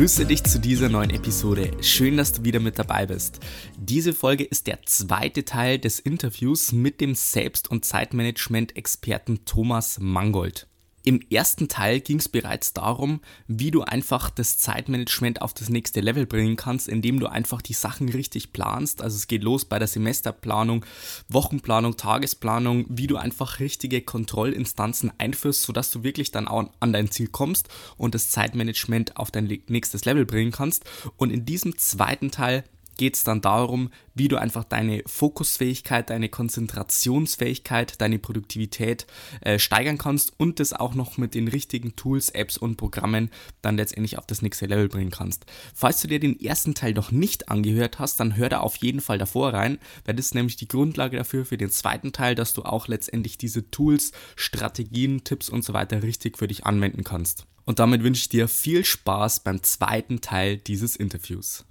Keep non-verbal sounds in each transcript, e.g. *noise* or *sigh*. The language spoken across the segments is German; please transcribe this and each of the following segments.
Grüße dich zu dieser neuen Episode. Schön, dass du wieder mit dabei bist. Diese Folge ist der zweite Teil des Interviews mit dem Selbst- und Zeitmanagement-Experten Thomas Mangold. Im ersten Teil ging es bereits darum, wie du einfach das Zeitmanagement auf das nächste Level bringen kannst, indem du einfach die Sachen richtig planst. Also es geht los bei der Semesterplanung, Wochenplanung, Tagesplanung, wie du einfach richtige Kontrollinstanzen einführst, sodass du wirklich dann auch an dein Ziel kommst und das Zeitmanagement auf dein nächstes Level bringen kannst. Und in diesem zweiten Teil geht es dann darum, wie du einfach deine Fokusfähigkeit, deine Konzentrationsfähigkeit, deine Produktivität äh, steigern kannst und das auch noch mit den richtigen Tools, Apps und Programmen dann letztendlich auf das nächste Level bringen kannst. Falls du dir den ersten Teil noch nicht angehört hast, dann hör da auf jeden Fall davor rein, weil das ist nämlich die Grundlage dafür für den zweiten Teil, dass du auch letztendlich diese Tools, Strategien, Tipps und so weiter richtig für dich anwenden kannst. Und damit wünsche ich dir viel Spaß beim zweiten Teil dieses Interviews.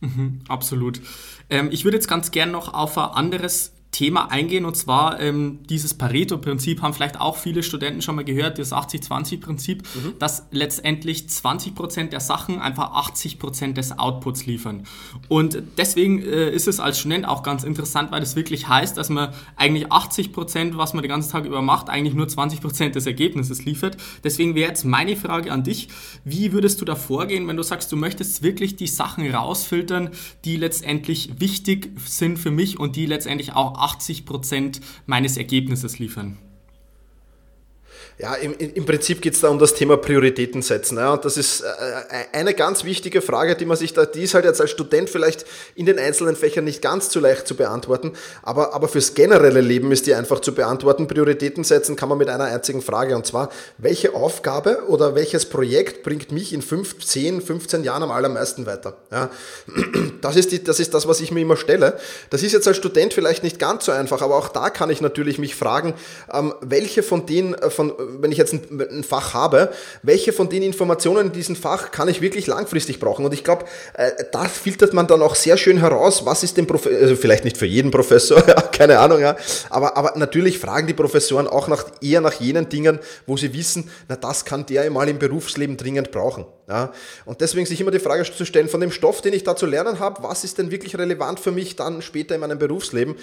Mhm, absolut. Ähm, ich würde jetzt ganz gern noch auf ein anderes Thema eingehen und zwar ähm, dieses Pareto-Prinzip haben vielleicht auch viele Studenten schon mal gehört, das 80-20-Prinzip, mhm. dass letztendlich 20% der Sachen einfach 80% des Outputs liefern. Und deswegen äh, ist es als Student auch ganz interessant, weil das wirklich heißt, dass man eigentlich 80%, was man den ganzen Tag über macht, eigentlich nur 20% des Ergebnisses liefert. Deswegen wäre jetzt meine Frage an dich, wie würdest du da vorgehen, wenn du sagst, du möchtest wirklich die Sachen rausfiltern, die letztendlich wichtig sind für mich und die letztendlich auch 80 Prozent meines Ergebnisses liefern. Ja, im, im Prinzip geht es da um das Thema Prioritäten setzen. Ja, und das ist äh, äh, eine ganz wichtige Frage, die man sich da, die ist halt jetzt als Student vielleicht in den einzelnen Fächern nicht ganz so leicht zu beantworten, aber, aber fürs generelle Leben ist die einfach zu beantworten. Prioritäten setzen kann man mit einer einzigen Frage und zwar, welche Aufgabe oder welches Projekt bringt mich in 5, 10, 15 Jahren am allermeisten weiter? Ja, das ist, die, das ist das, was ich mir immer stelle. Das ist jetzt als Student vielleicht nicht ganz so einfach, aber auch da kann ich natürlich mich fragen, ähm, welche von den, äh, von wenn ich jetzt ein, ein, Fach habe, welche von den Informationen in diesem Fach kann ich wirklich langfristig brauchen? Und ich glaube, äh, da filtert man dann auch sehr schön heraus, was ist dem Professor, also vielleicht nicht für jeden Professor, *laughs* ja, keine Ahnung, ja, aber, aber natürlich fragen die Professoren auch nach, eher nach jenen Dingen, wo sie wissen, na, das kann der mal im Berufsleben dringend brauchen. Ja. Und deswegen sich immer die Frage zu stellen, von dem Stoff, den ich da zu lernen habe, was ist denn wirklich relevant für mich dann später in meinem Berufsleben?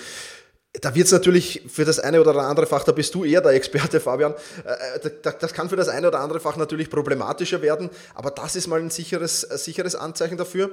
Da wird es natürlich für das eine oder andere Fach, da bist du eher der Experte, *laughs* Fabian, äh, äh, das kann für das eine oder andere Fach natürlich problematischer werden, aber das ist mal ein sicheres, sicheres Anzeichen dafür.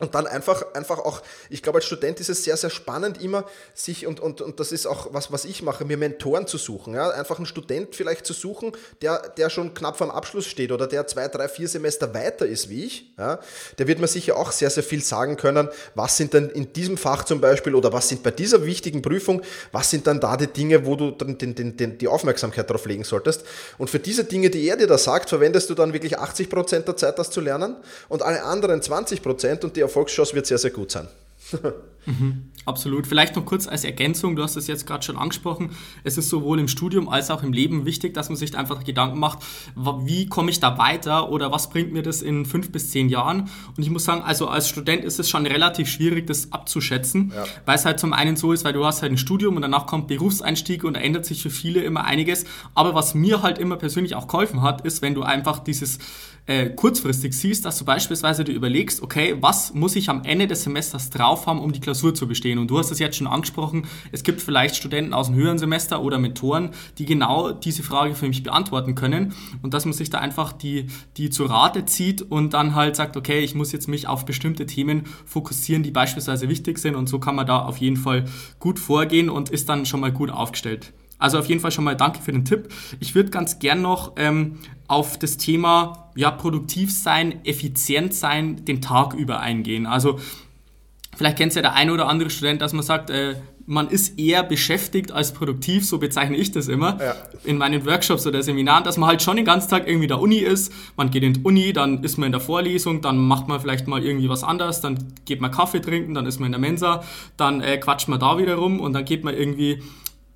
Und dann einfach, einfach auch, ich glaube, als Student ist es sehr, sehr spannend, immer sich, und, und, und das ist auch was, was ich mache, mir Mentoren zu suchen. Ja? Einfach einen Student vielleicht zu suchen, der, der schon knapp vorm Abschluss steht oder der zwei, drei, vier Semester weiter ist wie ich. Ja? Der wird mir sicher auch sehr, sehr viel sagen können, was sind denn in diesem Fach zum Beispiel oder was sind bei dieser wichtigen Prüfung, was sind dann da die Dinge, wo du den, den, den, die Aufmerksamkeit darauf legen solltest. Und für diese Dinge, die er dir da sagt, verwendest du dann wirklich 80 Prozent der Zeit, das zu lernen und alle anderen 20 Prozent und die Erfolgschance wird sehr, sehr gut sein. *laughs* mhm, absolut. Vielleicht noch kurz als Ergänzung, du hast es jetzt gerade schon angesprochen, es ist sowohl im Studium als auch im Leben wichtig, dass man sich einfach Gedanken macht, wie komme ich da weiter oder was bringt mir das in fünf bis zehn Jahren. Und ich muss sagen, also als Student ist es schon relativ schwierig, das abzuschätzen, ja. weil es halt zum einen so ist, weil du hast halt ein Studium und danach kommt Berufseinstieg und da ändert sich für viele immer einiges. Aber was mir halt immer persönlich auch geholfen hat, ist, wenn du einfach dieses äh, kurzfristig siehst, dass du beispielsweise dir überlegst, okay, was muss ich am Ende des Semesters drauf haben, um die Klausur zu bestehen? Und du hast es jetzt schon angesprochen, es gibt vielleicht Studenten aus dem höheren Semester oder Mentoren, die genau diese Frage für mich beantworten können und dass man sich da einfach die, die zu Rate zieht und dann halt sagt, okay, ich muss jetzt mich auf bestimmte Themen fokussieren, die beispielsweise wichtig sind und so kann man da auf jeden Fall gut vorgehen und ist dann schon mal gut aufgestellt. Also auf jeden Fall schon mal danke für den Tipp. Ich würde ganz gern noch ähm, auf das Thema ja, produktiv sein, effizient sein, den Tag über eingehen. Also Vielleicht kennt ja der eine oder andere Student, dass man sagt, äh, man ist eher beschäftigt als produktiv, so bezeichne ich das immer, ja. in meinen Workshops oder Seminaren, dass man halt schon den ganzen Tag irgendwie der Uni ist. Man geht in die Uni, dann ist man in der Vorlesung, dann macht man vielleicht mal irgendwie was anderes, dann geht man Kaffee trinken, dann ist man in der Mensa, dann äh, quatscht man da wieder rum und dann geht man irgendwie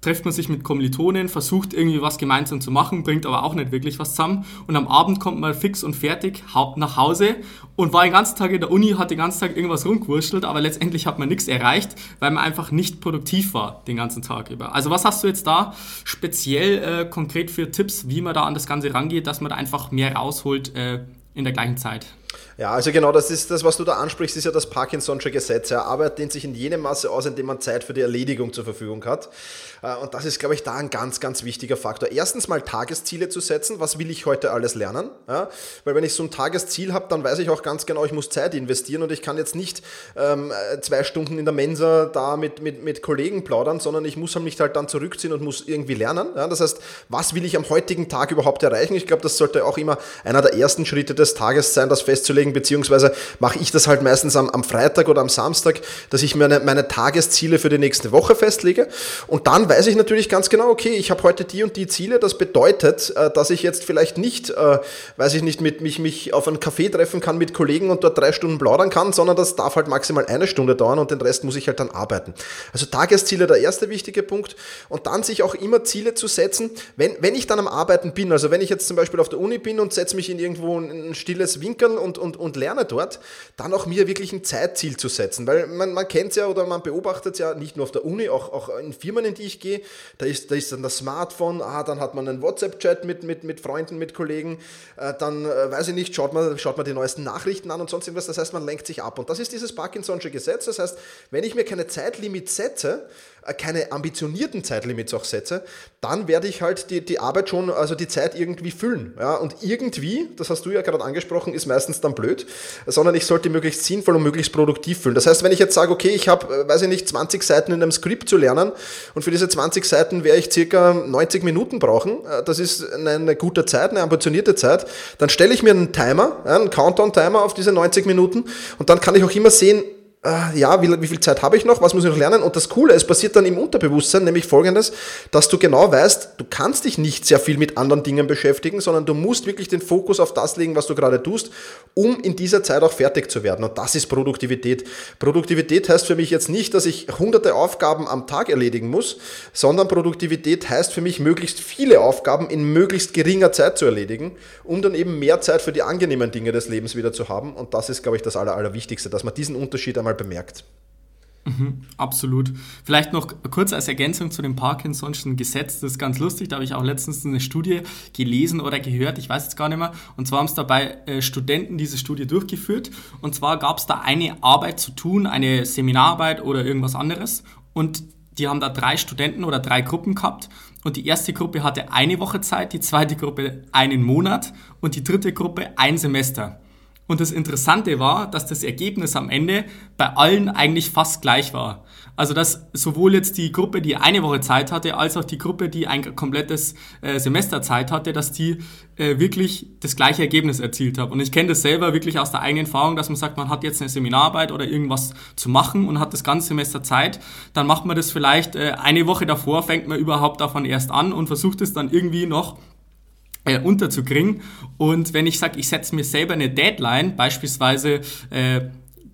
trifft man sich mit Kommilitonen, versucht irgendwie was gemeinsam zu machen, bringt aber auch nicht wirklich was zusammen. Und am Abend kommt man fix und fertig nach Hause und war den ganzen Tag in der Uni, hat den ganzen Tag irgendwas rumgewurschtelt, aber letztendlich hat man nichts erreicht, weil man einfach nicht produktiv war den ganzen Tag über. Also was hast du jetzt da speziell äh, konkret für Tipps, wie man da an das Ganze rangeht, dass man da einfach mehr rausholt äh, in der gleichen Zeit? Ja, also genau, das ist das, was du da ansprichst, ist ja das Parkinson'sche Gesetz. Ja, Arbeit dehnt sich in jenem Maße aus, indem man Zeit für die Erledigung zur Verfügung hat. Äh, und das ist, glaube ich, da ein ganz, ganz wichtiger Faktor. Erstens mal Tagesziele zu setzen. Was will ich heute alles lernen? Ja, weil wenn ich so ein Tagesziel habe, dann weiß ich auch ganz genau, ich muss Zeit investieren und ich kann jetzt nicht ähm, zwei Stunden in der Mensa da mit, mit, mit Kollegen plaudern, sondern ich muss mich halt dann zurückziehen und muss irgendwie lernen. Ja, das heißt, was will ich am heutigen Tag überhaupt erreichen? Ich glaube, das sollte auch immer einer der ersten Schritte des Tages sein, das festzulegen, beziehungsweise mache ich das halt meistens am, am Freitag oder am Samstag, dass ich meine, meine Tagesziele für die nächste Woche festlege und dann weiß ich natürlich ganz genau, okay, ich habe heute die und die Ziele. Das bedeutet, äh, dass ich jetzt vielleicht nicht, äh, weiß ich nicht, mit mich, mich auf einen Café treffen kann mit Kollegen und dort drei Stunden plaudern kann, sondern das darf halt maximal eine Stunde dauern und den Rest muss ich halt dann arbeiten. Also Tagesziele der erste wichtige Punkt und dann sich auch immer Ziele zu setzen, wenn, wenn ich dann am Arbeiten bin, also wenn ich jetzt zum Beispiel auf der Uni bin und setze mich in irgendwo ein stilles Winkel und, und, und lerne dort, dann auch mir wirklich ein Zeitziel zu setzen, weil man, man kennt es ja oder man beobachtet es ja nicht nur auf der Uni, auch, auch in Firmen, in die ich gehe, da ist, da ist dann das Smartphone, ah, dann hat man einen WhatsApp-Chat mit, mit, mit Freunden, mit Kollegen, äh, dann, äh, weiß ich nicht, schaut man, schaut man die neuesten Nachrichten an und sonst irgendwas, das heißt, man lenkt sich ab. Und das ist dieses Parkinson'sche Gesetz, das heißt, wenn ich mir keine Zeitlimit setze, keine ambitionierten Zeitlimits auch setze, dann werde ich halt die, die Arbeit schon, also die Zeit irgendwie füllen. Ja? Und irgendwie, das hast du ja gerade angesprochen, ist meistens dann blöd, sondern ich sollte möglichst sinnvoll und möglichst produktiv füllen. Das heißt, wenn ich jetzt sage, okay, ich habe, äh, weiß ich nicht, 20 Seiten in einem Skript zu lernen und für diese 20 Seiten werde ich circa 90 Minuten brauchen, äh, das ist eine gute Zeit, eine ambitionierte Zeit, dann stelle ich mir einen Timer, einen Countdown-Timer auf diese 90 Minuten und dann kann ich auch immer sehen, äh, ja, wie, wie, viel Zeit habe ich noch, was muss ich noch lernen? Und das Coole, es passiert dann im Unterbewusstsein, nämlich folgendes, dass du genau weißt, du kannst dich nicht sehr viel mit anderen Dingen beschäftigen, sondern du musst wirklich den Fokus auf das legen, was du gerade tust, um in dieser Zeit auch fertig zu werden. Und das ist Produktivität. Produktivität heißt für mich jetzt nicht, dass ich hunderte Aufgaben am Tag erledigen muss, sondern Produktivität heißt für mich, möglichst viele Aufgaben in möglichst geringer Zeit zu erledigen, um dann eben mehr Zeit für die angenehmen Dinge des Lebens wieder zu haben. Und das ist, glaube ich, das Aller, Allerwichtigste, dass man diesen Unterschied einmal mal bemerkt. Mhm, absolut. Vielleicht noch kurz als Ergänzung zu dem Parkinson'schen Gesetz. Das ist ganz lustig. Da habe ich auch letztens eine Studie gelesen oder gehört. Ich weiß jetzt gar nicht mehr. Und zwar haben es dabei äh, Studenten diese Studie durchgeführt. Und zwar gab es da eine Arbeit zu tun, eine Seminararbeit oder irgendwas anderes. Und die haben da drei Studenten oder drei Gruppen gehabt. Und die erste Gruppe hatte eine Woche Zeit, die zweite Gruppe einen Monat und die dritte Gruppe ein Semester. Und das Interessante war, dass das Ergebnis am Ende bei allen eigentlich fast gleich war. Also dass sowohl jetzt die Gruppe, die eine Woche Zeit hatte, als auch die Gruppe, die ein komplettes äh, Semester Zeit hatte, dass die äh, wirklich das gleiche Ergebnis erzielt haben. Und ich kenne das selber wirklich aus der eigenen Erfahrung, dass man sagt, man hat jetzt eine Seminararbeit oder irgendwas zu machen und hat das ganze Semester Zeit. Dann macht man das vielleicht äh, eine Woche davor, fängt man überhaupt davon erst an und versucht es dann irgendwie noch äh, unterzukriegen. Und wenn ich sage, ich setze mir selber eine Deadline, beispielsweise äh,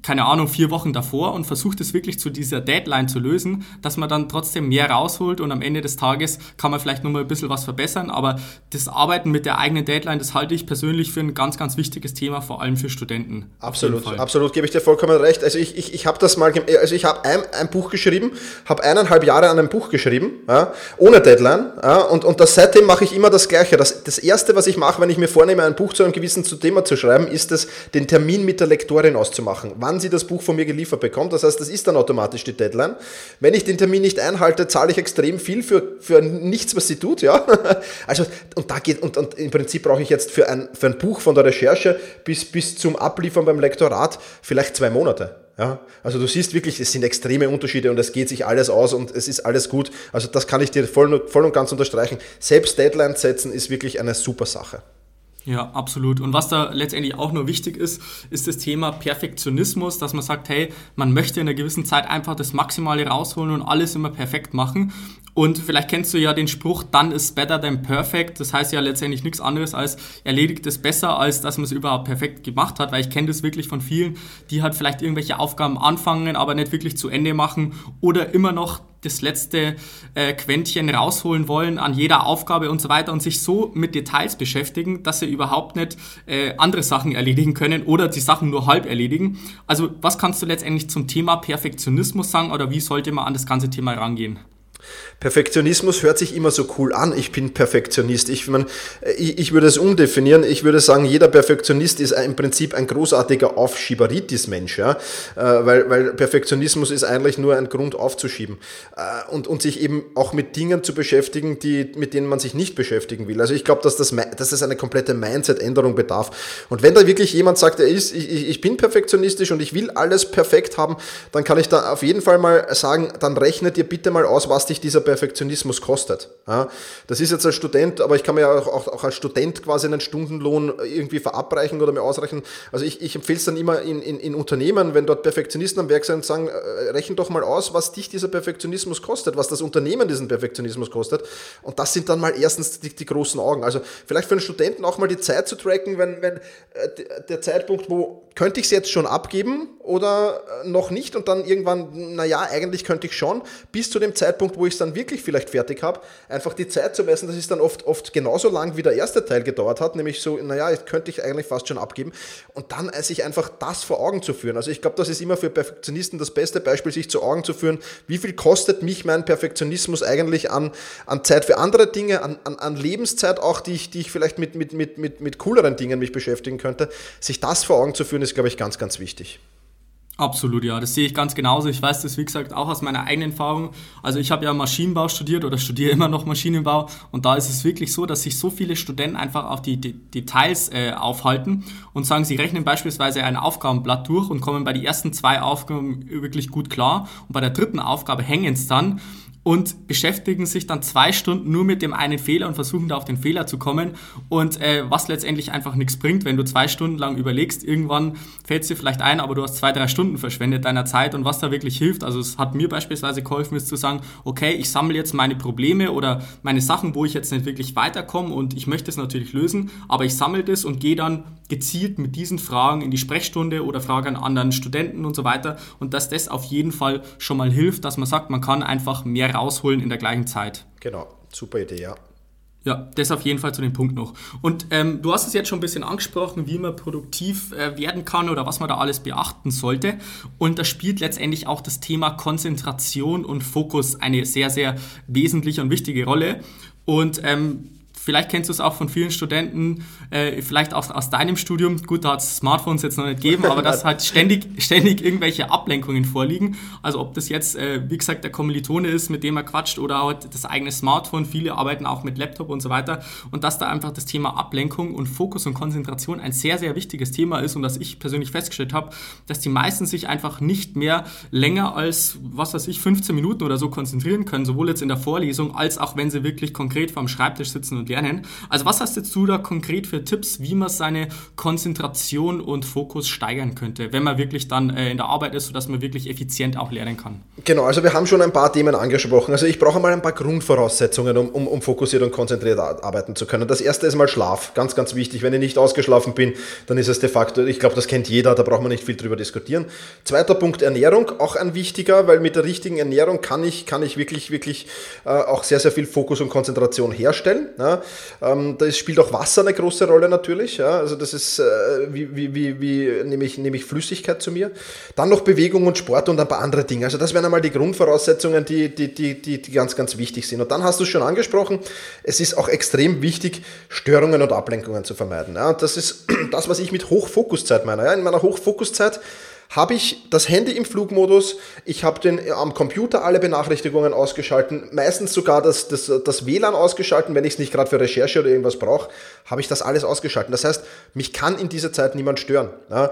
keine Ahnung, vier Wochen davor und versucht es wirklich zu dieser Deadline zu lösen, dass man dann trotzdem mehr rausholt und am Ende des Tages kann man vielleicht nochmal ein bisschen was verbessern. Aber das Arbeiten mit der eigenen Deadline, das halte ich persönlich für ein ganz, ganz wichtiges Thema, vor allem für Studenten. Absolut, absolut, gebe ich dir vollkommen recht. Also ich, ich, ich habe das mal, also ich habe ein, ein Buch geschrieben, habe eineinhalb Jahre an einem Buch geschrieben, ja, ohne Deadline. Ja, und, und das, seitdem mache ich immer das Gleiche. Das, das Erste, was ich mache, wenn ich mir vornehme, ein Buch zu einem gewissen Thema zu schreiben, ist es, den Termin mit der Lektorin auszumachen. Wann wann sie das Buch von mir geliefert bekommt. Das heißt, das ist dann automatisch die Deadline. Wenn ich den Termin nicht einhalte, zahle ich extrem viel für, für nichts, was sie tut, ja. *laughs* Also, und da geht, und, und im Prinzip brauche ich jetzt für ein, für ein Buch von der Recherche bis, bis zum Abliefern beim Lektorat vielleicht zwei Monate. Ja, also du siehst wirklich, es sind extreme Unterschiede und es geht sich alles aus und es ist alles gut. Also das kann ich dir voll, voll und ganz unterstreichen. Selbst Deadlines setzen ist wirklich eine super Sache. Ja, absolut. Und was da letztendlich auch nur wichtig ist, ist das Thema Perfektionismus, dass man sagt, hey, man möchte in einer gewissen Zeit einfach das Maximale rausholen und alles immer perfekt machen. Und vielleicht kennst du ja den Spruch, dann ist better than perfect. Das heißt ja letztendlich nichts anderes als erledigt es besser, als dass man es überhaupt perfekt gemacht hat. Weil ich kenne das wirklich von vielen, die halt vielleicht irgendwelche Aufgaben anfangen, aber nicht wirklich zu Ende machen oder immer noch das letzte äh, Quäntchen rausholen wollen an jeder Aufgabe und so weiter und sich so mit Details beschäftigen, dass sie überhaupt nicht äh, andere Sachen erledigen können oder die Sachen nur halb erledigen. Also was kannst du letztendlich zum Thema Perfektionismus sagen oder wie sollte man an das ganze Thema rangehen? Perfektionismus hört sich immer so cool an. Ich bin Perfektionist. Ich, mein, ich, ich würde es umdefinieren. Ich würde sagen, jeder Perfektionist ist im Prinzip ein großartiger Aufschieberitis-Mensch. Ja? Äh, weil, weil Perfektionismus ist eigentlich nur ein Grund aufzuschieben. Äh, und, und sich eben auch mit Dingen zu beschäftigen, die, mit denen man sich nicht beschäftigen will. Also ich glaube, dass das, dass das eine komplette Mindset-Änderung bedarf. Und wenn da wirklich jemand sagt, er ist, ich, ich bin perfektionistisch und ich will alles perfekt haben, dann kann ich da auf jeden Fall mal sagen, dann rechnet ihr bitte mal aus, was dich dieser Perfektionismus kostet. Ja, das ist jetzt als Student, aber ich kann mir ja auch, auch, auch, als Student quasi einen Stundenlohn irgendwie verabreichen oder mir ausrechnen. Also ich, ich empfehle es dann immer in, in, in, Unternehmen, wenn dort Perfektionisten am Werk sind, sagen, äh, rechnen doch mal aus, was dich dieser Perfektionismus kostet, was das Unternehmen diesen Perfektionismus kostet. Und das sind dann mal erstens die, die großen Augen. Also vielleicht für einen Studenten auch mal die Zeit zu tracken, wenn, wenn äh, der Zeitpunkt, wo könnte ich es jetzt schon abgeben oder äh, noch nicht und dann irgendwann, naja, eigentlich könnte ich schon, bis zu dem Zeitpunkt, wo ich es dann wirklich vielleicht fertig habe, einfach die Zeit zu messen, das ist dann oft, oft genauso lang, wie der erste Teil gedauert hat, nämlich so, naja, jetzt könnte ich eigentlich fast schon abgeben und dann sich einfach das vor Augen zu führen. Also ich glaube, das ist immer für Perfektionisten das beste Beispiel, sich zu Augen zu führen, wie viel kostet mich mein Perfektionismus eigentlich an, an Zeit für andere Dinge, an, an, an Lebenszeit auch, die ich, die ich vielleicht mit, mit, mit, mit, mit cooleren Dingen mich beschäftigen könnte. Sich das vor Augen zu führen, ist, glaube ich, ganz, ganz wichtig. Absolut, ja, das sehe ich ganz genauso. Ich weiß das, wie gesagt, auch aus meiner eigenen Erfahrung. Also ich habe ja Maschinenbau studiert oder studiere immer noch Maschinenbau und da ist es wirklich so, dass sich so viele Studenten einfach auf die, die Details äh, aufhalten und sagen, sie rechnen beispielsweise ein Aufgabenblatt durch und kommen bei den ersten zwei Aufgaben wirklich gut klar und bei der dritten Aufgabe hängen es dann und beschäftigen sich dann zwei Stunden nur mit dem einen Fehler und versuchen da auf den Fehler zu kommen. Und äh, was letztendlich einfach nichts bringt, wenn du zwei Stunden lang überlegst, irgendwann fällt es dir vielleicht ein, aber du hast zwei, drei Stunden verschwendet deiner Zeit und was da wirklich hilft, also es hat mir beispielsweise geholfen, ist zu sagen, okay, ich sammle jetzt meine Probleme oder meine Sachen, wo ich jetzt nicht wirklich weiterkomme und ich möchte es natürlich lösen, aber ich sammle das und gehe dann gezielt mit diesen Fragen in die Sprechstunde oder frage an anderen Studenten und so weiter. Und dass das auf jeden Fall schon mal hilft, dass man sagt, man kann einfach mehr rausholen in der gleichen Zeit. Genau, super Idee, ja. Ja, das auf jeden Fall zu dem Punkt noch. Und ähm, du hast es jetzt schon ein bisschen angesprochen, wie man produktiv äh, werden kann oder was man da alles beachten sollte. Und da spielt letztendlich auch das Thema Konzentration und Fokus eine sehr, sehr wesentliche und wichtige Rolle. Und ähm, Vielleicht kennst du es auch von vielen Studenten, äh, vielleicht auch aus deinem Studium. Gut, da hat es Smartphones jetzt noch nicht gegeben, aber dass *laughs* halt ständig, ständig irgendwelche Ablenkungen vorliegen. Also ob das jetzt, äh, wie gesagt, der Kommilitone ist, mit dem er quatscht oder halt das eigene Smartphone. Viele arbeiten auch mit Laptop und so weiter. Und dass da einfach das Thema Ablenkung und Fokus und Konzentration ein sehr, sehr wichtiges Thema ist und dass ich persönlich festgestellt habe, dass die meisten sich einfach nicht mehr länger als, was weiß ich, 15 Minuten oder so konzentrieren können, sowohl jetzt in der Vorlesung als auch wenn sie wirklich konkret vorm Schreibtisch sitzen und lernen lernen. Also was hast jetzt du da konkret für Tipps, wie man seine Konzentration und Fokus steigern könnte, wenn man wirklich dann äh, in der Arbeit ist, sodass man wirklich effizient auch lernen kann? Genau, also wir haben schon ein paar Themen angesprochen. Also ich brauche mal ein paar Grundvoraussetzungen, um, um, um fokussiert und konzentriert arbeiten zu können. Das erste ist mal Schlaf, ganz, ganz wichtig. Wenn ich nicht ausgeschlafen bin, dann ist es de facto, ich glaube, das kennt jeder, da braucht man nicht viel drüber diskutieren. Zweiter Punkt, Ernährung, auch ein wichtiger, weil mit der richtigen Ernährung kann ich, kann ich wirklich, wirklich äh, auch sehr, sehr viel Fokus und Konzentration herstellen. Ja. Ähm, da spielt auch Wasser eine große Rolle natürlich. Ja? Also das ist, äh, wie, wie, wie, wie nehme, ich, nehme ich Flüssigkeit zu mir. Dann noch Bewegung und Sport und ein paar andere Dinge. Also das wären einmal die Grundvoraussetzungen, die, die, die, die, die ganz, ganz wichtig sind. Und dann hast du es schon angesprochen, es ist auch extrem wichtig, Störungen und Ablenkungen zu vermeiden. Ja? Und das ist *clears throat* das, was ich mit Hochfokuszeit meine. Ja? In meiner Hochfokuszeit habe ich das Handy im Flugmodus, ich habe den äh, am Computer alle Benachrichtigungen ausgeschalten, meistens sogar das, das, das WLAN ausgeschalten, wenn ich es nicht gerade für Recherche oder irgendwas brauche, habe ich das alles ausgeschalten. Das heißt, mich kann in dieser Zeit niemand stören. Ja,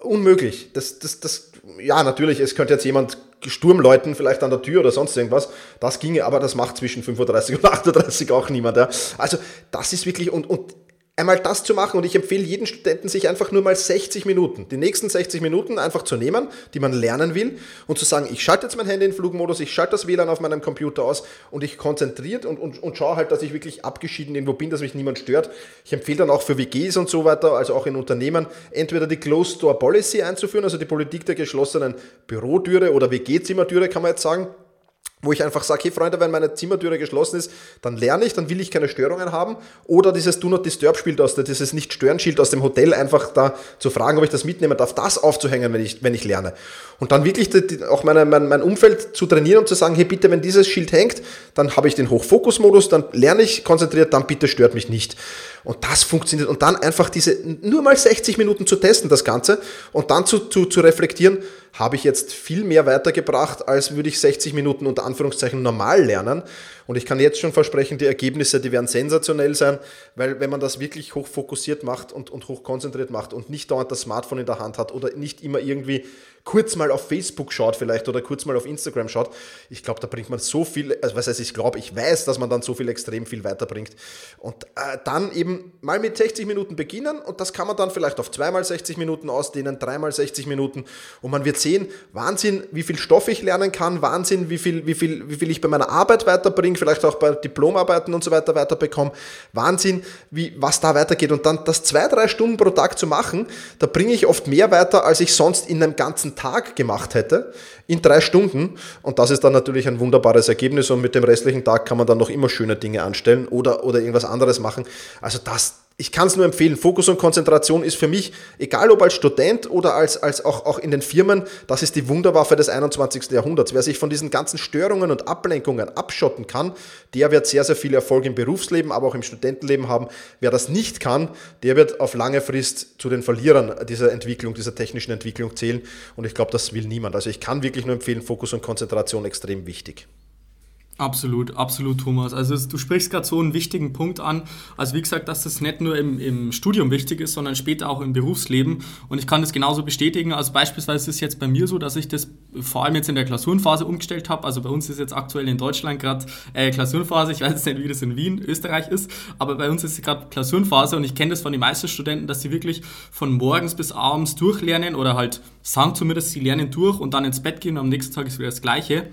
unmöglich. Das, das, das, ja, natürlich, es könnte jetzt jemand Sturm läuten, vielleicht an der Tür oder sonst irgendwas. Das ginge, aber das macht zwischen 35 und *laughs* 38 auch niemand. Ja. Also das ist wirklich, und, und einmal das zu machen und ich empfehle jeden Studenten, sich einfach nur mal 60 Minuten, die nächsten 60 Minuten einfach zu nehmen, die man lernen will und zu sagen, ich schalte jetzt mein Handy in Flugmodus, ich schalte das WLAN auf meinem Computer aus und ich konzentriert und, und, und schaue halt, dass ich wirklich abgeschieden irgendwo bin, dass mich niemand stört. Ich empfehle dann auch für WGs und so weiter, also auch in Unternehmen, entweder die Closed Door Policy einzuführen, also die Politik der geschlossenen Bürotüre oder WG-Zimmertüre, kann man jetzt sagen, wo ich einfach sage, hey Freunde, wenn meine Zimmertüre geschlossen ist, dann lerne ich, dann will ich keine Störungen haben. Oder dieses Do Not Disturb Spiel aus, dieses Nicht-Stören-Schild aus dem Hotel einfach da zu fragen, ob ich das mitnehmen darf, das aufzuhängen, wenn ich, wenn ich lerne. Und dann wirklich auch meine, mein, mein Umfeld zu trainieren und zu sagen, hey bitte, wenn dieses Schild hängt, dann habe ich den Hochfokus-Modus, dann lerne ich konzentriert, dann bitte stört mich nicht. Und das funktioniert. Und dann einfach diese, nur mal 60 Minuten zu testen, das Ganze, und dann zu, zu, zu reflektieren, habe ich jetzt viel mehr weitergebracht, als würde ich 60 Minuten unter Anführungszeichen normal lernen. Und ich kann jetzt schon versprechen, die Ergebnisse, die werden sensationell sein, weil wenn man das wirklich hoch fokussiert macht und, und hoch konzentriert macht und nicht dauernd das Smartphone in der Hand hat oder nicht immer irgendwie kurz mal auf Facebook schaut vielleicht oder kurz mal auf Instagram schaut, ich glaube, da bringt man so viel, also was heißt ich glaube, ich weiß, dass man dann so viel extrem viel weiterbringt. Und äh, dann eben mal mit 60 Minuten beginnen und das kann man dann vielleicht auf zweimal 60 Minuten ausdehnen, dreimal 60 Minuten und man wird sehen, Wahnsinn, wie viel Stoff ich lernen kann, Wahnsinn, wie viel, wie viel, wie viel ich bei meiner Arbeit weiterbringe, vielleicht auch bei Diplomarbeiten und so weiter weiterbekomme, Wahnsinn, wie, was da weitergeht und dann das zwei, drei Stunden pro Tag zu machen, da bringe ich oft mehr weiter, als ich sonst in einem ganzen Tag gemacht hätte, in drei Stunden. Und das ist dann natürlich ein wunderbares Ergebnis und mit dem restlichen Tag kann man dann noch immer schöne Dinge anstellen oder, oder irgendwas anderes machen. Also das, ich kann es nur empfehlen, Fokus und Konzentration ist für mich, egal ob als Student oder als, als auch, auch in den Firmen, das ist die Wunderwaffe des 21. Jahrhunderts. Wer sich von diesen ganzen Störungen und Ablenkungen abschotten kann, der wird sehr, sehr viel Erfolg im Berufsleben, aber auch im Studentenleben haben. Wer das nicht kann, der wird auf lange Frist zu den Verlierern dieser Entwicklung, dieser technischen Entwicklung zählen. Und ich glaube, das will niemand. Also ich kann wirklich nur empfehlen, Fokus und Konzentration extrem wichtig. Absolut, absolut, Thomas. Also du sprichst gerade so einen wichtigen Punkt an. Also wie gesagt, dass das nicht nur im, im Studium wichtig ist, sondern später auch im Berufsleben. Und ich kann das genauso bestätigen. Also beispielsweise ist es jetzt bei mir so, dass ich das vor allem jetzt in der Klausurenphase umgestellt habe. Also bei uns ist jetzt aktuell in Deutschland gerade äh, Klausurenphase. Ich weiß jetzt nicht, wie das in Wien, Österreich ist, aber bei uns ist gerade Klausurenphase und ich kenne das von den meisten Studenten, dass sie wirklich von morgens bis abends durchlernen oder halt sagen zumindest, sie lernen durch und dann ins Bett gehen und am nächsten Tag ist wieder das Gleiche.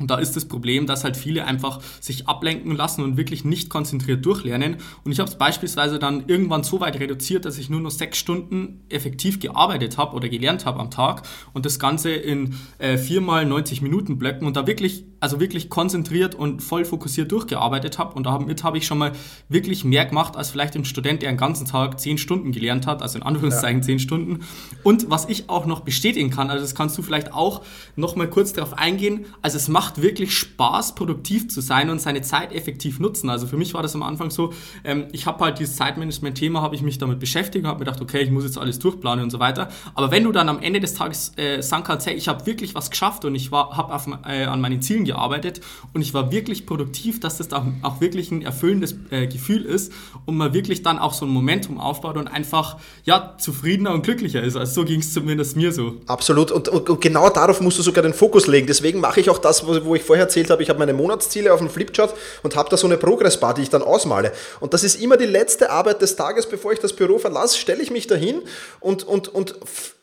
Und da ist das Problem, dass halt viele einfach sich ablenken lassen und wirklich nicht konzentriert durchlernen. Und ich habe es beispielsweise dann irgendwann so weit reduziert, dass ich nur noch sechs Stunden effektiv gearbeitet habe oder gelernt habe am Tag und das Ganze in äh, viermal 90 Minuten Blöcken und da wirklich, also wirklich konzentriert und voll fokussiert durchgearbeitet habe. Und damit habe ich schon mal wirklich mehr gemacht als vielleicht ein Student, der einen ganzen Tag zehn Stunden gelernt hat, also in Anführungszeichen ja. zehn Stunden. Und was ich auch noch bestätigen kann, also das kannst du vielleicht auch noch mal kurz darauf eingehen, also es macht macht wirklich Spaß, produktiv zu sein und seine Zeit effektiv nutzen. Also für mich war das am Anfang so, ähm, ich habe halt dieses Zeitmanagement-Thema, habe ich mich damit beschäftigt, habe mir gedacht, okay, ich muss jetzt alles durchplanen und so weiter. Aber wenn du dann am Ende des Tages äh, sagen kannst, hey, ich habe wirklich was geschafft und ich habe äh, an meinen Zielen gearbeitet und ich war wirklich produktiv, dass das dann auch wirklich ein erfüllendes äh, Gefühl ist und man wirklich dann auch so ein Momentum aufbaut und einfach ja zufriedener und glücklicher ist. Also so ging es zumindest mir so. Absolut und, und, und, genau darauf musst du sogar den Fokus legen. Deswegen mache ich auch das, wo, wo ich vorher erzählt habe, ich habe meine Monatsziele auf dem Flipchart und habe da so eine Progress-Bar, die ich dann ausmale. Und das ist immer die letzte Arbeit des Tages, bevor ich das Büro verlasse, stelle ich mich dahin und, und, und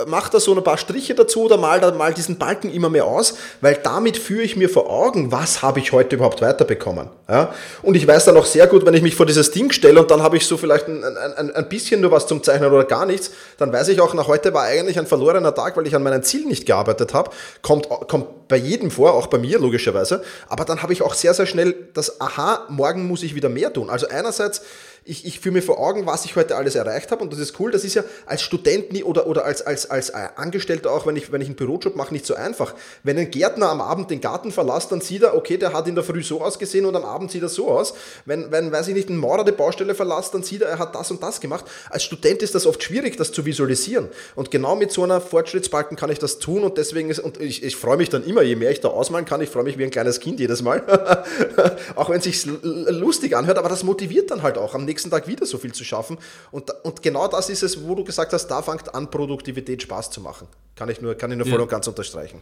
mache da so ein paar Striche dazu oder mal, da, mal diesen Balken immer mehr aus, weil damit führe ich mir vor Augen, was habe ich heute überhaupt weiterbekommen. Ja? Und ich weiß dann auch sehr gut, wenn ich mich vor dieses Ding stelle und dann habe ich so vielleicht ein, ein, ein bisschen nur was zum Zeichnen oder gar nichts, dann weiß ich auch, nach heute war eigentlich ein verlorener Tag, weil ich an meinem Ziel nicht gearbeitet habe. Kommt, kommt bei jedem vor, auch bei mir logischerweise. Weise. Aber dann habe ich auch sehr, sehr schnell das Aha, morgen muss ich wieder mehr tun. Also einerseits ich, ich führe mir vor Augen, was ich heute alles erreicht habe und das ist cool. Das ist ja als Student nie, oder, oder als, als, als Angestellter auch, wenn ich, wenn ich einen Bürojob mache, nicht so einfach. Wenn ein Gärtner am Abend den Garten verlässt, dann sieht er, okay, der hat in der Früh so ausgesehen und am Abend sieht er so aus. Wenn, wenn weiß ich nicht, ein Maurer die Baustelle verlässt, dann sieht er, er hat das und das gemacht. Als Student ist das oft schwierig, das zu visualisieren. Und genau mit so einer Fortschrittsbalken kann ich das tun und deswegen ist, und ich, ich freue mich dann immer, je mehr ich da ausmalen kann, ich freue mich wie ein kleines Kind jedes Mal. *laughs* auch wenn es sich lustig anhört, aber das motiviert dann halt auch am nächsten nächsten Tag wieder so viel zu schaffen. Und, und genau das ist es, wo du gesagt hast, da fängt an, Produktivität Spaß zu machen. Kann ich nur, kann ich nur voll ja. und ganz unterstreichen.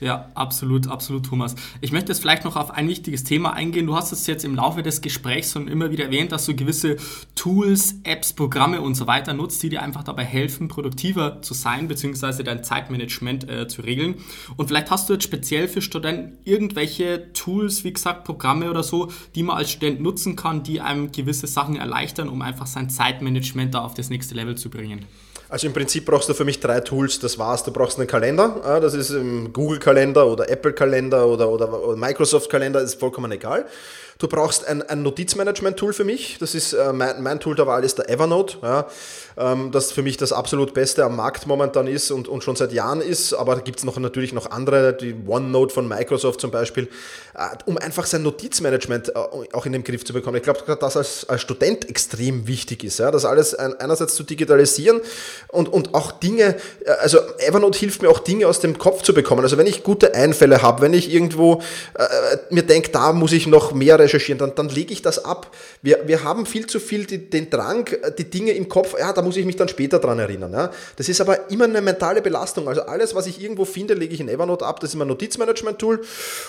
Ja, absolut, absolut, Thomas. Ich möchte jetzt vielleicht noch auf ein wichtiges Thema eingehen. Du hast es jetzt im Laufe des Gesprächs schon immer wieder erwähnt, dass du gewisse Tools, Apps, Programme und so weiter nutzt, die dir einfach dabei helfen, produktiver zu sein, beziehungsweise dein Zeitmanagement äh, zu regeln. Und vielleicht hast du jetzt speziell für Studenten irgendwelche Tools, wie gesagt, Programme oder so, die man als Student nutzen kann, die einem gewisse Sachen erleichtern, um einfach sein Zeitmanagement da auf das nächste Level zu bringen. Also im Prinzip brauchst du für mich drei Tools, das war's. Du brauchst einen Kalender, das ist Google-Kalender oder Apple-Kalender oder, oder Microsoft-Kalender, ist vollkommen egal. Du brauchst ein, ein Notizmanagement-Tool für mich. Das ist äh, mein, mein, Tool der Wahl ist der Evernote, ja, ähm, das für mich das absolut Beste am Markt momentan ist und, und schon seit Jahren ist. Aber da gibt es noch, natürlich noch andere, die OneNote von Microsoft zum Beispiel, äh, um einfach sein Notizmanagement äh, auch in den Griff zu bekommen. Ich glaube, dass das als, als Student extrem wichtig ist, ja, das alles ein, einerseits zu digitalisieren und, und auch Dinge, äh, also Evernote hilft mir auch Dinge aus dem Kopf zu bekommen. Also wenn ich gute Einfälle habe, wenn ich irgendwo äh, mir denke, da muss ich noch mehr recherchieren, dann, dann lege ich das ab. Wir, wir haben viel zu viel die, den Drang, die Dinge im Kopf, ja, da muss ich mich dann später dran erinnern. Ja. Das ist aber immer eine mentale Belastung. Also alles, was ich irgendwo finde, lege ich in Evernote ab. Das ist mein Notizmanagement-Tool.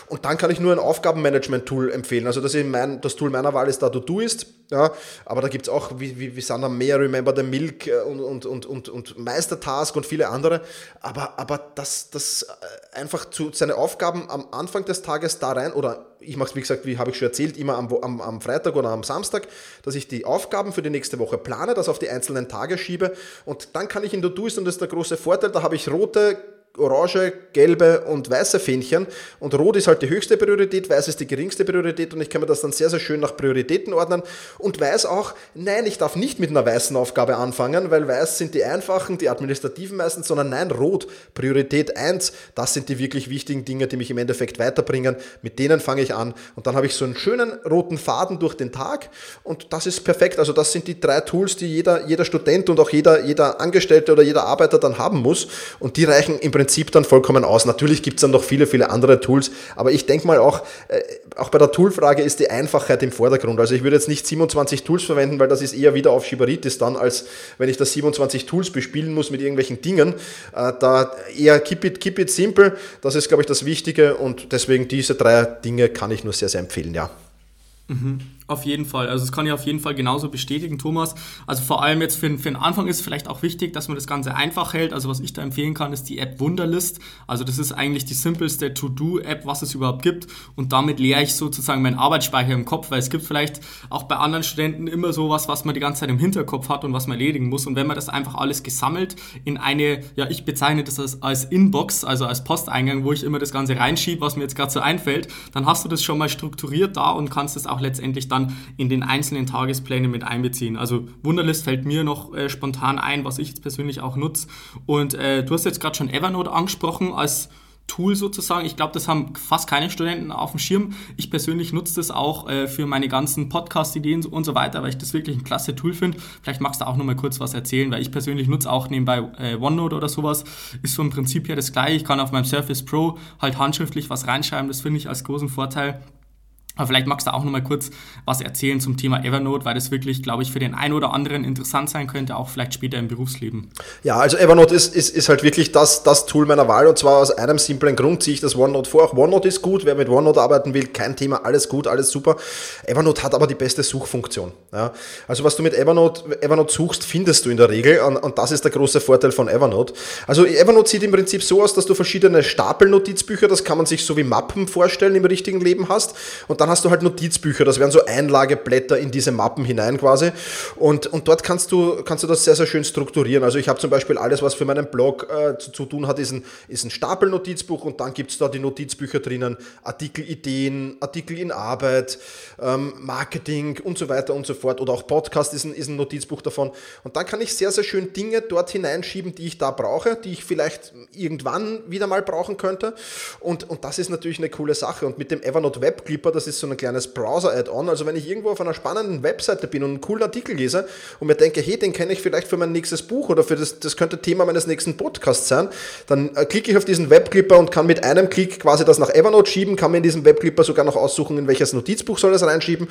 Und dann kann ich nur ein Aufgabenmanagement-Tool empfehlen. Also das, ist mein, das Tool meiner Wahl ist da Todoist. Ja. Aber da gibt es auch, wie, wie, wie Sandra mehr, Remember the Milk äh, und, und, und, und, und Meistertask und viele andere. Aber, aber das, das äh, einfach zu, seine Aufgaben am Anfang des Tages da rein oder ich mache es, wie gesagt, wie habe ich schon erzählt, immer am, am, am, Freitag oder am Samstag, dass ich die Aufgaben für die nächste Woche plane, das auf die einzelnen Tage schiebe und dann kann ich in Todoist, und das ist der große Vorteil, da habe ich rote orange, gelbe und weiße Fähnchen. Und rot ist halt die höchste Priorität, weiß ist die geringste Priorität und ich kann mir das dann sehr, sehr schön nach Prioritäten ordnen und weiß auch, nein, ich darf nicht mit einer weißen Aufgabe anfangen, weil weiß sind die einfachen, die administrativen meistens, sondern nein, rot, Priorität 1, das sind die wirklich wichtigen Dinge, die mich im Endeffekt weiterbringen. Mit denen fange ich an und dann habe ich so einen schönen roten Faden durch den Tag und das ist perfekt. Also das sind die drei Tools, die jeder, jeder Student und auch jeder, jeder Angestellte oder jeder Arbeiter dann haben muss und die reichen im Prinzip Prinzip dann vollkommen aus. Natürlich gibt es dann noch viele, viele andere Tools, aber ich denke mal auch, äh, auch bei der Toolfrage ist die Einfachheit im Vordergrund. Also ich würde jetzt nicht 27 Tools verwenden, weil das ist eher wieder auf Schibaritis dann, als wenn ich das 27 Tools bespielen muss mit irgendwelchen Dingen. Äh, da eher keep it, keep it simple, das ist, glaube ich, das Wichtige und deswegen diese drei Dinge kann ich nur sehr, sehr empfehlen, ja. Mhm. Auf jeden Fall. Also das kann ich auf jeden Fall genauso bestätigen, Thomas. Also vor allem jetzt für, für den Anfang ist vielleicht auch wichtig, dass man das Ganze einfach hält. Also was ich da empfehlen kann, ist die App Wunderlist. Also das ist eigentlich die simpelste To-Do-App, was es überhaupt gibt. Und damit leere ich sozusagen meinen Arbeitsspeicher im Kopf, weil es gibt vielleicht auch bei anderen Studenten immer sowas, was man die ganze Zeit im Hinterkopf hat und was man erledigen muss. Und wenn man das einfach alles gesammelt in eine, ja ich bezeichne das als, als Inbox, also als Posteingang, wo ich immer das Ganze reinschiebe, was mir jetzt gerade so einfällt, dann hast du das schon mal strukturiert da und kannst es auch letztendlich dann dann in den einzelnen Tagespläne mit einbeziehen. Also Wunderlist fällt mir noch äh, spontan ein, was ich jetzt persönlich auch nutze. Und äh, du hast jetzt gerade schon Evernote angesprochen als Tool sozusagen. Ich glaube, das haben fast keine Studenten auf dem Schirm. Ich persönlich nutze das auch äh, für meine ganzen Podcast-Ideen und so weiter, weil ich das wirklich ein klasse Tool finde. Vielleicht magst du auch noch mal kurz was erzählen, weil ich persönlich nutze auch nebenbei äh, OneNote oder sowas. Ist vom Prinzip her das gleiche. Ich kann auf meinem Surface Pro halt handschriftlich was reinschreiben. Das finde ich als großen Vorteil. Aber vielleicht magst du auch noch mal kurz was erzählen zum Thema Evernote, weil das wirklich, glaube ich, für den einen oder anderen interessant sein könnte, auch vielleicht später im Berufsleben. Ja, also Evernote ist, ist, ist halt wirklich das, das Tool meiner Wahl und zwar aus einem simplen Grund ziehe ich das OneNote vor. Auch OneNote ist gut, wer mit OneNote arbeiten will, kein Thema, alles gut, alles super. Evernote hat aber die beste Suchfunktion. Ja. Also was du mit Evernote, Evernote suchst, findest du in der Regel und, und das ist der große Vorteil von Evernote. Also Evernote sieht im Prinzip so aus, dass du verschiedene Stapelnotizbücher, das kann man sich so wie Mappen vorstellen, im richtigen Leben hast und dann hast du halt Notizbücher, das wären so Einlageblätter in diese Mappen hinein quasi. Und, und dort kannst du, kannst du das sehr, sehr schön strukturieren. Also ich habe zum Beispiel alles, was für meinen Blog äh, zu, zu, tun hat, ist ein, ist ein Stapelnotizbuch und dann gibt es da die Notizbücher drinnen, Artikelideen, Artikel in Arbeit, ähm, Marketing und so weiter und so fort. Oder auch Podcast ist ein, ist ein Notizbuch davon. Und dann kann ich sehr, sehr schön Dinge dort hineinschieben, die ich da brauche, die ich vielleicht irgendwann wieder mal brauchen könnte. Und, und das ist natürlich eine coole Sache. Und mit dem Evernote Web Clipper, das ist so ein kleines Browser-Add-on. Also wenn ich irgendwo auf einer spannenden Webseite bin und einen coolen Artikel lese und mir denke, hey, den kenne ich vielleicht für mein nächstes Buch oder für das, das könnte Thema meines nächsten Podcasts sein, dann äh, klicke ich auf diesen Webclipper und kann mit einem Klick quasi das nach Evernote schieben, kann mir in diesem Webclipper sogar noch aussuchen, in welches Notizbuch soll das reinschieben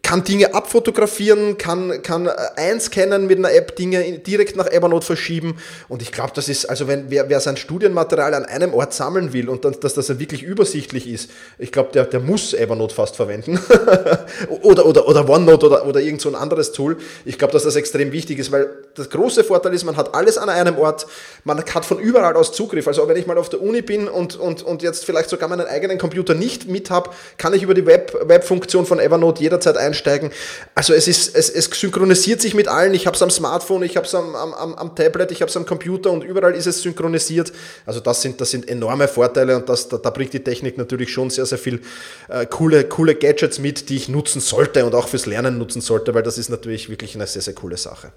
kann Dinge abfotografieren, kann, kann einscannen mit einer App, Dinge direkt nach Evernote verschieben. Und ich glaube, das ist, also wenn wer, wer sein Studienmaterial an einem Ort sammeln will und dann, dass das wirklich übersichtlich ist, ich glaube, der, der muss Evernote fast verwenden. *laughs* oder, oder, oder OneNote oder, oder irgend so ein anderes Tool. Ich glaube, dass das extrem wichtig ist, weil das große Vorteil ist, man hat alles an einem Ort, man hat von überall aus Zugriff. Also wenn ich mal auf der Uni bin und, und, und jetzt vielleicht sogar meinen eigenen Computer nicht mit habe, kann ich über die Web, Webfunktion von Evernote jederzeit einsteigen. Also es, ist, es, es synchronisiert sich mit allen. Ich habe es am Smartphone, ich habe es am, am, am Tablet, ich habe es am Computer und überall ist es synchronisiert. Also das sind, das sind enorme Vorteile und das, da, da bringt die Technik natürlich schon sehr, sehr viel äh, coole, coole Gadgets mit, die ich nutzen sollte und auch fürs Lernen nutzen sollte, weil das ist natürlich wirklich eine sehr, sehr coole Sache.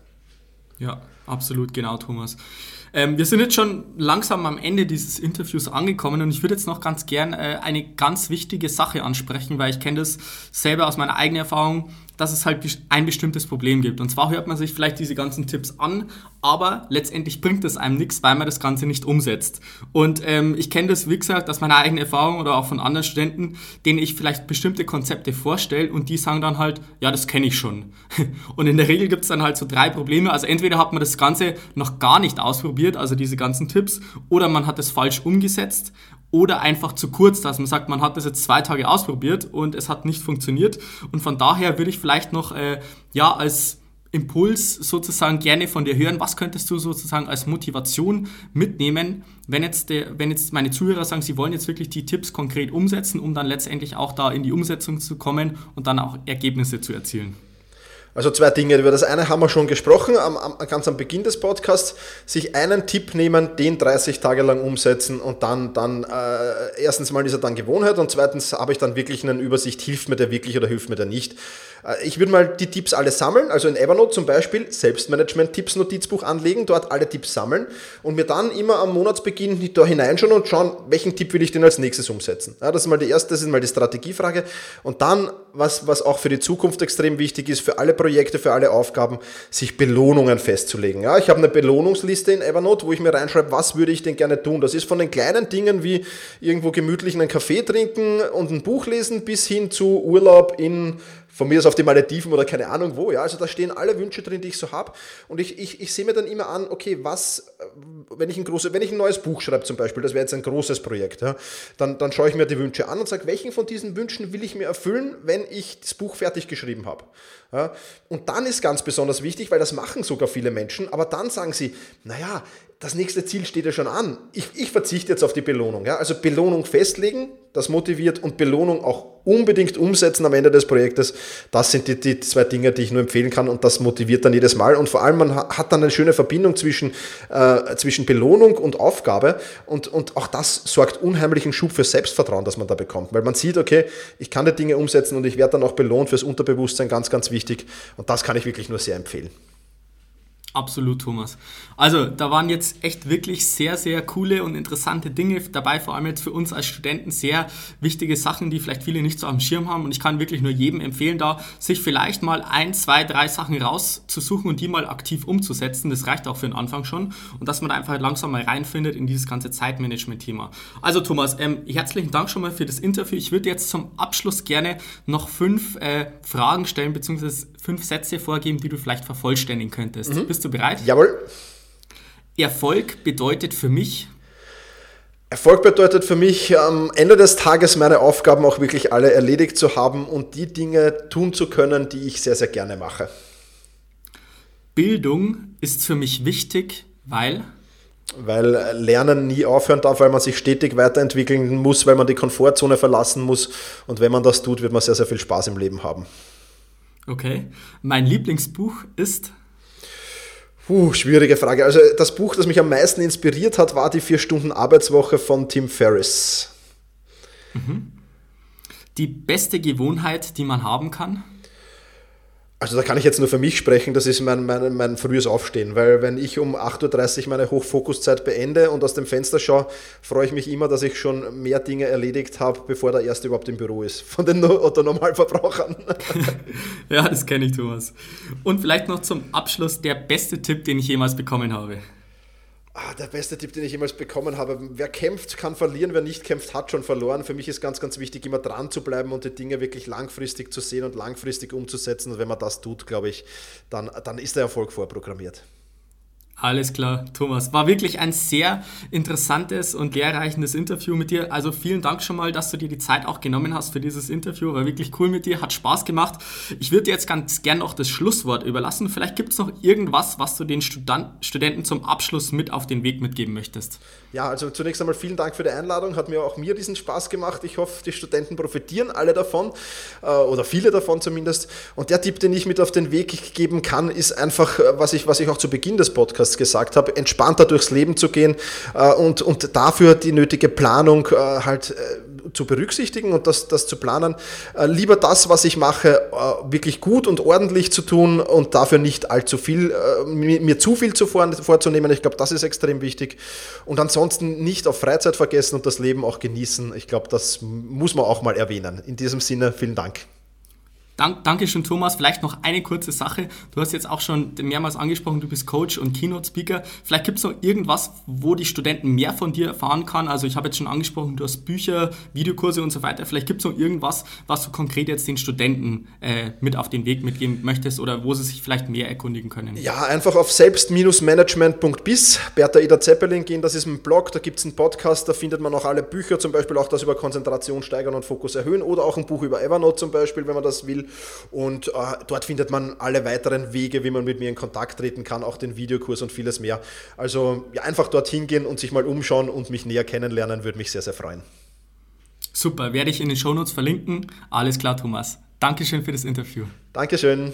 Ja, absolut, genau, Thomas. Ähm, wir sind jetzt schon langsam am Ende dieses Interviews angekommen und ich würde jetzt noch ganz gern äh, eine ganz wichtige Sache ansprechen, weil ich kenne das selber aus meiner eigenen Erfahrung dass es halt ein bestimmtes Problem gibt. Und zwar hört man sich vielleicht diese ganzen Tipps an, aber letztendlich bringt es einem nichts, weil man das Ganze nicht umsetzt. Und ähm, ich kenne das, wie gesagt, aus meiner eigenen Erfahrung oder auch von anderen Studenten, denen ich vielleicht bestimmte Konzepte vorstelle und die sagen dann halt, ja, das kenne ich schon. *laughs* Und in der Regel gibt es dann halt so drei Probleme. Also entweder hat man das Ganze noch gar nicht ausprobiert, also diese ganzen Tipps, oder man hat es falsch umgesetzt oder einfach zu kurz, dass man sagt, man hat das jetzt zwei Tage ausprobiert und es hat nicht funktioniert. Und von daher würde ich vielleicht noch äh, ja als Impuls sozusagen gerne von dir hören. Was könntest du sozusagen als Motivation mitnehmen, wenn jetzt, der, wenn jetzt meine Zuhörer sagen, sie wollen jetzt wirklich die Tipps konkret umsetzen, um dann letztendlich auch da in die Umsetzung zu kommen und dann auch Ergebnisse zu erzielen? Also zwei Dinge. Über das eine haben wir schon gesprochen, am, am, ganz am Beginn des Podcasts. Sich einen Tipp nehmen, den 30 Tage lang umsetzen und dann, dann äh, erstens mal ist er dann Gewohnheit und zweitens habe ich dann wirklich eine Übersicht, hilft mir der wirklich oder hilft mir der nicht. Äh, ich würde mal die Tipps alle sammeln, also in Evernote zum Beispiel Selbstmanagement-Tipps Notizbuch anlegen, dort alle Tipps sammeln und mir dann immer am Monatsbeginn da hineinschauen und schauen, welchen Tipp will ich denn als nächstes umsetzen. Ja, das ist mal die erste, das ist mal die Strategiefrage. Und dann, was, was auch für die Zukunft extrem wichtig ist, für alle Projekte, für alle Aufgaben, sich Belohnungen festzulegen. Ja, ich habe eine Belohnungsliste in Evernote, wo ich mir reinschreibe, was würde ich denn gerne tun. Das ist von den kleinen Dingen wie irgendwo gemütlich einen Kaffee trinken und ein Buch lesen bis hin zu Urlaub in von mir aus auf die Malediven oder keine Ahnung wo, ja, also da stehen alle Wünsche drin, die ich so habe und ich, ich, ich sehe mir dann immer an, okay, was, wenn ich ein, große, wenn ich ein neues Buch schreibe zum Beispiel, das wäre jetzt ein großes Projekt, ja, dann, dann schaue ich mir die Wünsche an und sage, welchen von diesen Wünschen will ich mir erfüllen, wenn ich das Buch fertig geschrieben habe. Ja, und dann ist ganz besonders wichtig, weil das machen sogar viele Menschen, aber dann sagen sie, naja, das nächste Ziel steht ja schon an. Ich, ich verzichte jetzt auf die Belohnung. Ja? Also Belohnung festlegen, das motiviert und Belohnung auch unbedingt umsetzen am Ende des Projektes. Das sind die, die zwei Dinge, die ich nur empfehlen kann und das motiviert dann jedes Mal. Und vor allem, man hat dann eine schöne Verbindung zwischen, äh, zwischen Belohnung und Aufgabe und, und auch das sorgt unheimlichen Schub für Selbstvertrauen, das man da bekommt. Weil man sieht, okay, ich kann die Dinge umsetzen und ich werde dann auch belohnt fürs Unterbewusstsein, ganz, ganz wichtig. Und das kann ich wirklich nur sehr empfehlen. Absolut, Thomas. Also, da waren jetzt echt wirklich sehr, sehr coole und interessante Dinge dabei, vor allem jetzt für uns als Studenten sehr wichtige Sachen, die vielleicht viele nicht so am Schirm haben. Und ich kann wirklich nur jedem empfehlen, da sich vielleicht mal ein, zwei, drei Sachen rauszusuchen und die mal aktiv umzusetzen. Das reicht auch für den Anfang schon. Und dass man da einfach langsam mal reinfindet in dieses ganze Zeitmanagement-Thema. Also, Thomas, ähm, herzlichen Dank schon mal für das Interview. Ich würde jetzt zum Abschluss gerne noch fünf äh, Fragen stellen, beziehungsweise fünf Sätze vorgeben, die du vielleicht vervollständigen könntest. Mhm. Bist du bereit? Jawohl. Erfolg bedeutet für mich. Erfolg bedeutet für mich, am Ende des Tages meine Aufgaben auch wirklich alle erledigt zu haben und die Dinge tun zu können, die ich sehr, sehr gerne mache. Bildung ist für mich wichtig, weil weil Lernen nie aufhören darf, weil man sich stetig weiterentwickeln muss, weil man die Komfortzone verlassen muss. Und wenn man das tut, wird man sehr, sehr viel Spaß im Leben haben. Okay. Mein Lieblingsbuch ist Puh, schwierige Frage. Also das Buch, das mich am meisten inspiriert hat, war die vier Stunden Arbeitswoche von Tim Ferriss. Mhm. Die beste Gewohnheit, die man haben kann? Also da kann ich jetzt nur für mich sprechen, das ist mein, mein, mein frühes Aufstehen, weil wenn ich um 8.30 Uhr meine Hochfokuszeit beende und aus dem Fenster schaue, freue ich mich immer, dass ich schon mehr Dinge erledigt habe, bevor der Erste überhaupt im Büro ist, von den Otto Normalverbrauchern. *laughs* ja, das kenne ich, Thomas. Und vielleicht noch zum Abschluss der beste Tipp, den ich jemals bekommen habe. Ah, der beste Tipp, den ich jemals bekommen habe. Wer kämpft, kann verlieren. Wer nicht kämpft, hat schon verloren. Für mich ist ganz, ganz wichtig, immer dran zu bleiben und die Dinge wirklich langfristig zu sehen und langfristig umzusetzen. Und wenn man das tut, glaube ich, dann, dann ist der Erfolg vorprogrammiert. Alles klar, Thomas. War wirklich ein sehr interessantes und lehrreichendes Interview mit dir. Also vielen Dank schon mal, dass du dir die Zeit auch genommen hast für dieses Interview. War wirklich cool mit dir, hat Spaß gemacht. Ich würde dir jetzt ganz gern noch das Schlusswort überlassen. Vielleicht gibt es noch irgendwas, was du den Student Studenten zum Abschluss mit auf den Weg mitgeben möchtest. Ja, also zunächst einmal vielen Dank für die Einladung. Hat mir auch mir diesen Spaß gemacht. Ich hoffe, die Studenten profitieren alle davon äh, oder viele davon zumindest. Und der Tipp, den ich mit auf den Weg geben kann, ist einfach, äh, was ich, was ich auch zu Beginn des Podcasts Podcasts gesagt habe, entspannter durchs Leben zu gehen äh, und, und dafür die nötige Planung äh, halt äh, zu berücksichtigen und das, das zu planen. Äh, lieber das, was ich mache, äh, wirklich gut und ordentlich zu tun und dafür nicht allzu viel, äh, mir, mir, zu viel zu vor, vorzunehmen. Ich glaube, das ist extrem wichtig. Und ansonsten nicht auf Freizeit vergessen und das Leben auch genießen. Ich glaube, das muss man auch mal erwähnen. In diesem Sinne, vielen Dank. Dank, Dankeschön, Thomas. Vielleicht noch eine kurze Sache. Du hast jetzt auch schon mehrmals angesprochen, du bist Coach und Keynote-Speaker. Vielleicht gibt es noch irgendwas, wo die Studenten mehr von dir erfahren kann. Also ich habe jetzt schon angesprochen, du hast Bücher, Videokurse und so weiter. Vielleicht gibt es noch irgendwas, was du konkret jetzt den Studenten äh, mit auf den Weg mitgeben möchtest oder wo sie sich vielleicht mehr erkundigen können. Ja, einfach auf selbst-management.bis, Bertha Ida Zeppelin gehen. Das ist ein Blog, da gibt es einen Podcast, da findet man auch alle Bücher, zum Beispiel auch das über Konzentration steigern und Fokus erhöhen oder auch ein Buch über Evernote zum Beispiel, wenn man das will. Und äh, dort findet man alle weiteren Wege, wie man mit mir in Kontakt treten kann, auch den Videokurs und vieles mehr. Also ja, einfach dorthin gehen und sich mal umschauen und mich näher kennenlernen, würde mich sehr, sehr freuen. Super, werde ich in den Shownotes verlinken. Alles klar, Thomas. Dankeschön für das Interview. Dankeschön.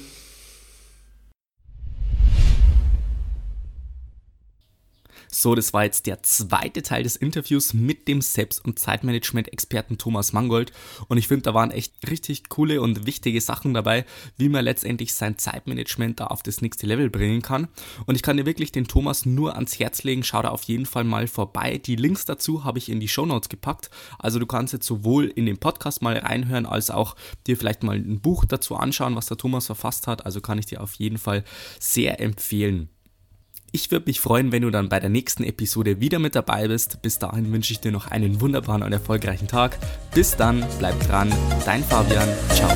So, das war jetzt der zweite Teil des Interviews mit dem Selbst- und Zeitmanagement-Experten Thomas Mangold. Und ich finde, da waren echt richtig coole und wichtige Sachen dabei, wie man letztendlich sein Zeitmanagement da auf das nächste Level bringen kann. Und ich kann dir wirklich den Thomas nur ans Herz legen. Schau da auf jeden Fall mal vorbei. Die Links dazu habe ich in die Show Notes gepackt. Also du kannst jetzt sowohl in den Podcast mal reinhören, als auch dir vielleicht mal ein Buch dazu anschauen, was der Thomas verfasst hat. Also kann ich dir auf jeden Fall sehr empfehlen. Ich würde mich freuen, wenn du dann bei der nächsten Episode wieder mit dabei bist. Bis dahin wünsche ich dir noch einen wunderbaren und erfolgreichen Tag. Bis dann, bleib dran, dein Fabian, ciao.